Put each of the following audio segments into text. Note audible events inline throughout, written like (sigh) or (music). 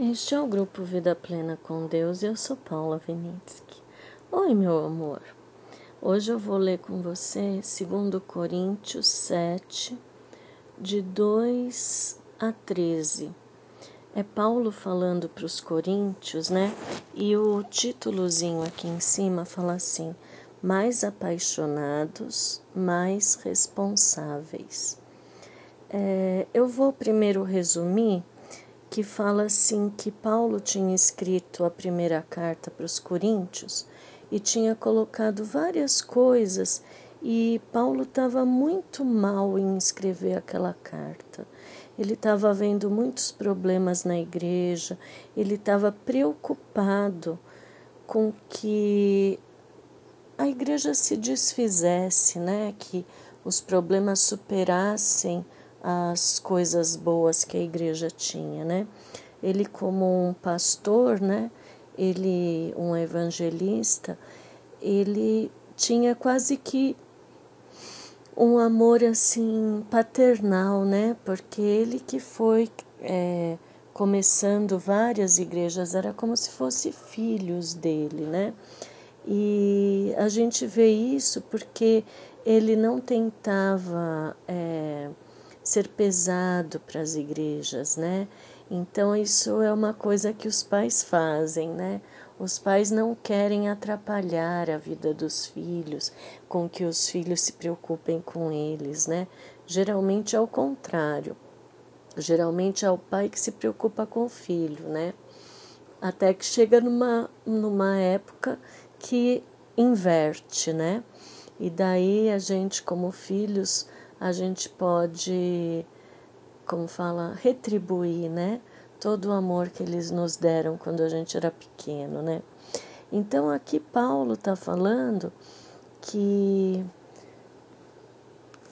Este é o grupo Vida Plena com Deus e eu sou Paula Vinitsky. Oi, meu amor. Hoje eu vou ler com você 2 Coríntios 7, de 2 a 13. É Paulo falando para os coríntios, né? E o títulozinho aqui em cima fala assim: mais apaixonados, mais responsáveis. É, eu vou primeiro resumir que fala assim que Paulo tinha escrito a primeira carta para os coríntios e tinha colocado várias coisas e Paulo estava muito mal em escrever aquela carta. Ele estava vendo muitos problemas na igreja, ele estava preocupado com que a igreja se desfizesse, né? Que os problemas superassem as coisas boas que a igreja tinha, né? Ele como um pastor, né? Ele um evangelista, ele tinha quase que um amor assim paternal, né? Porque ele que foi é, começando várias igrejas era como se fossem filhos dele, né? E a gente vê isso porque ele não tentava é, ser pesado para as igrejas, né? Então isso é uma coisa que os pais fazem, né? Os pais não querem atrapalhar a vida dos filhos, com que os filhos se preocupem com eles, né? Geralmente é o contrário. Geralmente é o pai que se preocupa com o filho, né? Até que chega numa, numa época que inverte, né? E daí a gente, como filhos, a gente pode, como fala, retribuir, né? Todo o amor que eles nos deram quando a gente era pequeno, né? Então aqui Paulo está falando que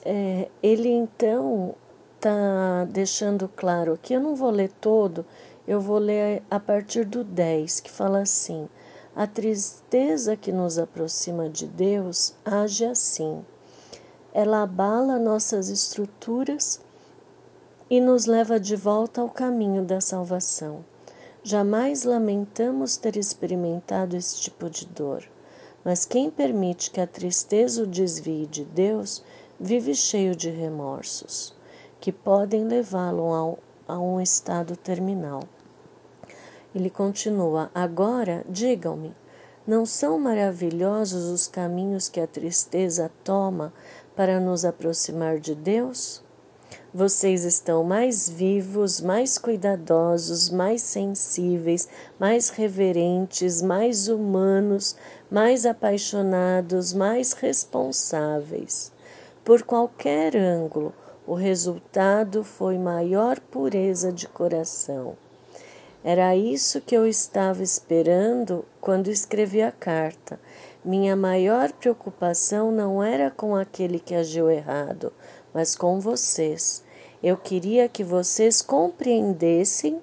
é, ele então está deixando claro que eu não vou ler todo, eu vou ler a partir do 10, que fala assim: a tristeza que nos aproxima de Deus age assim ela abala nossas estruturas e nos leva de volta ao caminho da salvação. Jamais lamentamos ter experimentado esse tipo de dor, mas quem permite que a tristeza o desvie de Deus vive cheio de remorsos, que podem levá-lo a um estado terminal. Ele continua: Agora, digam-me, não são maravilhosos os caminhos que a tristeza toma para nos aproximar de Deus? Vocês estão mais vivos, mais cuidadosos, mais sensíveis, mais reverentes, mais humanos, mais apaixonados, mais responsáveis. Por qualquer ângulo, o resultado foi maior pureza de coração. Era isso que eu estava esperando quando escrevi a carta minha maior preocupação não era com aquele que agiu errado, mas com vocês. Eu queria que vocês compreendessem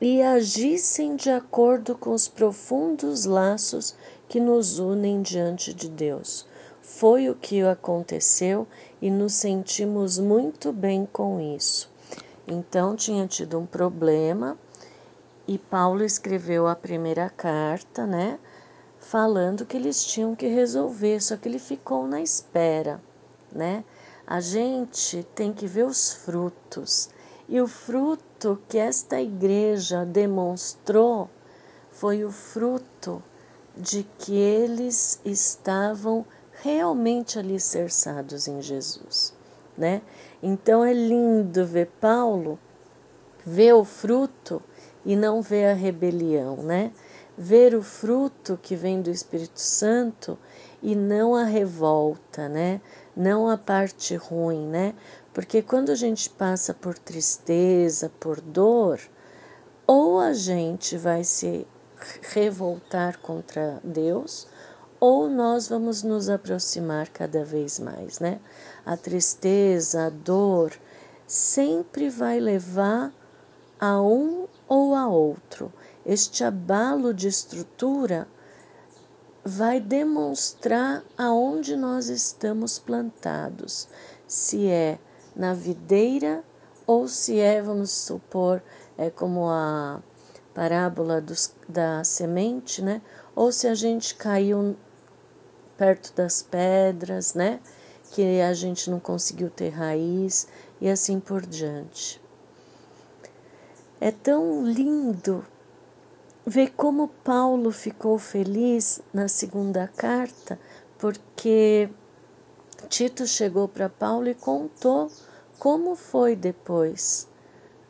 e agissem de acordo com os profundos laços que nos unem diante de Deus. Foi o que aconteceu e nos sentimos muito bem com isso. Então tinha tido um problema e Paulo escreveu a primeira carta, né? Falando que eles tinham que resolver, só que ele ficou na espera, né? A gente tem que ver os frutos. E o fruto que esta igreja demonstrou foi o fruto de que eles estavam realmente alicerçados em Jesus, né? Então é lindo ver Paulo ver o fruto e não ver a rebelião, né? Ver o fruto que vem do Espírito Santo e não a revolta, né? Não a parte ruim, né? Porque quando a gente passa por tristeza, por dor, ou a gente vai se revoltar contra Deus, ou nós vamos nos aproximar cada vez mais, né? A tristeza, a dor, sempre vai levar a um ou a outro este abalo de estrutura vai demonstrar aonde nós estamos plantados, se é na videira ou se é, vamos supor, é como a parábola dos, da semente, né? Ou se a gente caiu perto das pedras, né? Que a gente não conseguiu ter raiz e assim por diante. É tão lindo ver como Paulo ficou feliz na segunda carta, porque Tito chegou para Paulo e contou como foi depois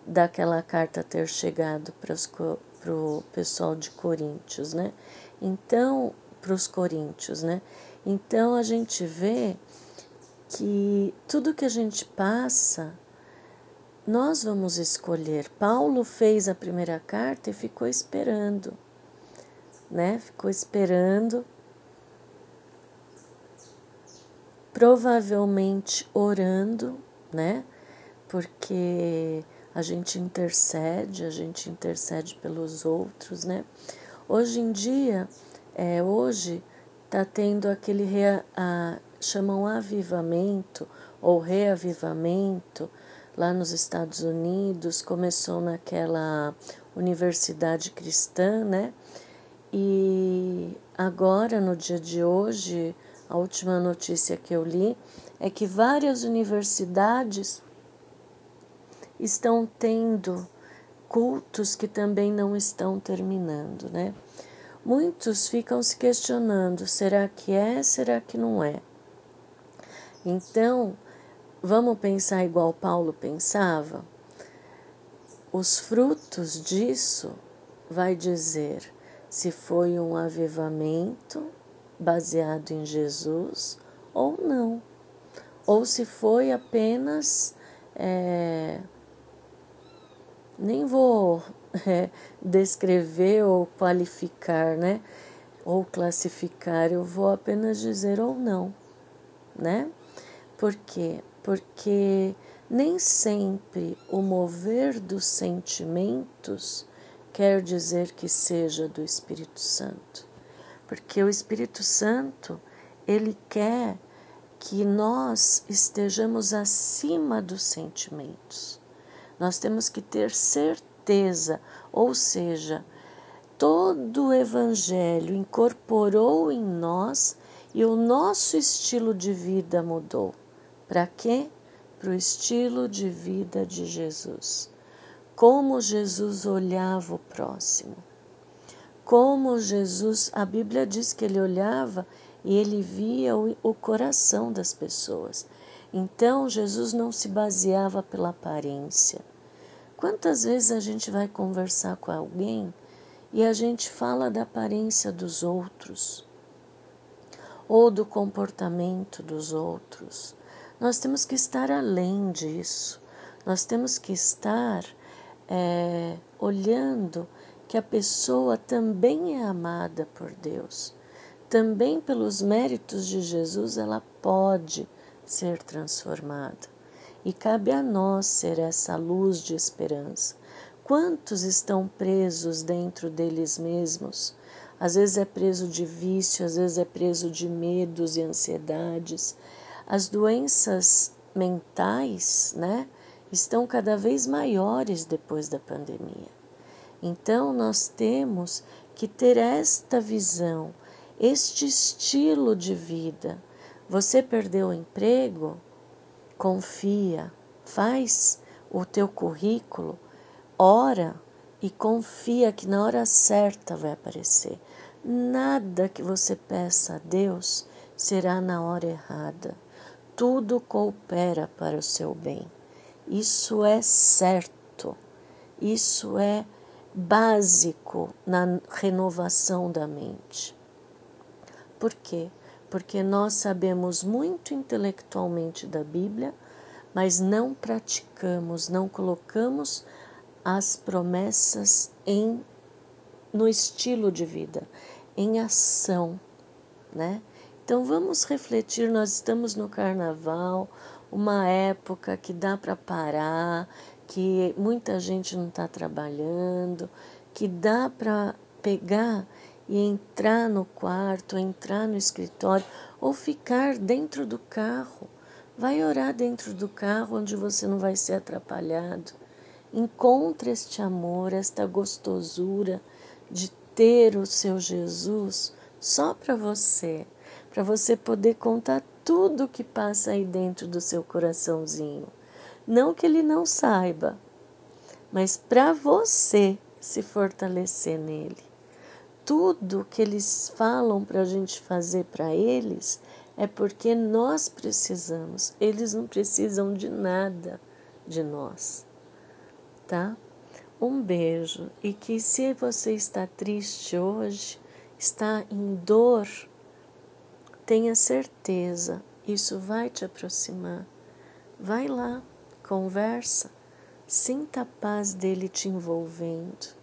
daquela carta ter chegado para o pessoal de Coríntios, né? Então, para os coríntios, né? Então a gente vê que tudo que a gente passa, nós vamos escolher. Paulo fez a primeira carta e ficou esperando, né? Ficou esperando, provavelmente orando, né? Porque a gente intercede, a gente intercede pelos outros, né? Hoje em dia, é, hoje está tendo aquele rea, a, chamam avivamento ou reavivamento lá nos Estados Unidos, começou naquela universidade cristã, né? E agora, no dia de hoje, a última notícia que eu li é que várias universidades estão tendo cultos que também não estão terminando, né? Muitos ficam se questionando: será que é, será que não é? Então, vamos pensar igual Paulo pensava? Os frutos disso vai dizer se foi um avivamento baseado em Jesus ou não, ou se foi apenas. É, nem vou (laughs) é, descrever ou qualificar, né? Ou classificar, eu vou apenas dizer ou não, né? Por quê? Porque nem sempre o mover dos sentimentos quer dizer que seja do Espírito Santo. Porque o Espírito Santo, ele quer que nós estejamos acima dos sentimentos. Nós temos que ter certeza, ou seja, todo o Evangelho incorporou em nós e o nosso estilo de vida mudou. Para quê? Para o estilo de vida de Jesus. Como Jesus olhava o próximo. Como Jesus, a Bíblia diz que ele olhava e ele via o, o coração das pessoas. Então, Jesus não se baseava pela aparência. Quantas vezes a gente vai conversar com alguém e a gente fala da aparência dos outros ou do comportamento dos outros? Nós temos que estar além disso. Nós temos que estar é, olhando que a pessoa também é amada por Deus. Também pelos méritos de Jesus ela pode ser transformada. E cabe a nós ser essa luz de esperança. Quantos estão presos dentro deles mesmos? Às vezes é preso de vício, às vezes é preso de medos e ansiedades. As doenças mentais, né, estão cada vez maiores depois da pandemia. Então nós temos que ter esta visão, este estilo de vida você perdeu o emprego? Confia, faz o teu currículo, ora e confia que na hora certa vai aparecer. Nada que você peça a Deus será na hora errada. Tudo coopera para o seu bem. Isso é certo. Isso é básico na renovação da mente. Por quê? porque nós sabemos muito intelectualmente da Bíblia, mas não praticamos, não colocamos as promessas em no estilo de vida, em ação, né? Então vamos refletir, nós estamos no carnaval, uma época que dá para parar, que muita gente não está trabalhando, que dá para pegar e entrar no quarto, entrar no escritório ou ficar dentro do carro Vai orar dentro do carro onde você não vai ser atrapalhado. Encontre este amor, esta gostosura de ter o seu Jesus só para você, para você poder contar tudo que passa aí dentro do seu coraçãozinho. Não que ele não saiba, mas para você se fortalecer nele. Tudo que eles falam para a gente fazer para eles é porque nós precisamos, eles não precisam de nada de nós, tá? Um beijo e que se você está triste hoje, está em dor, tenha certeza, isso vai te aproximar. Vai lá, conversa, sinta a paz dele te envolvendo.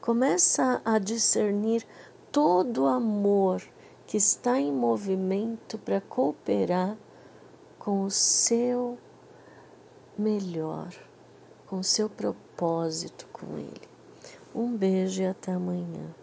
Começa a discernir todo o amor que está em movimento para cooperar com o seu melhor, com o seu propósito com Ele. Um beijo e até amanhã.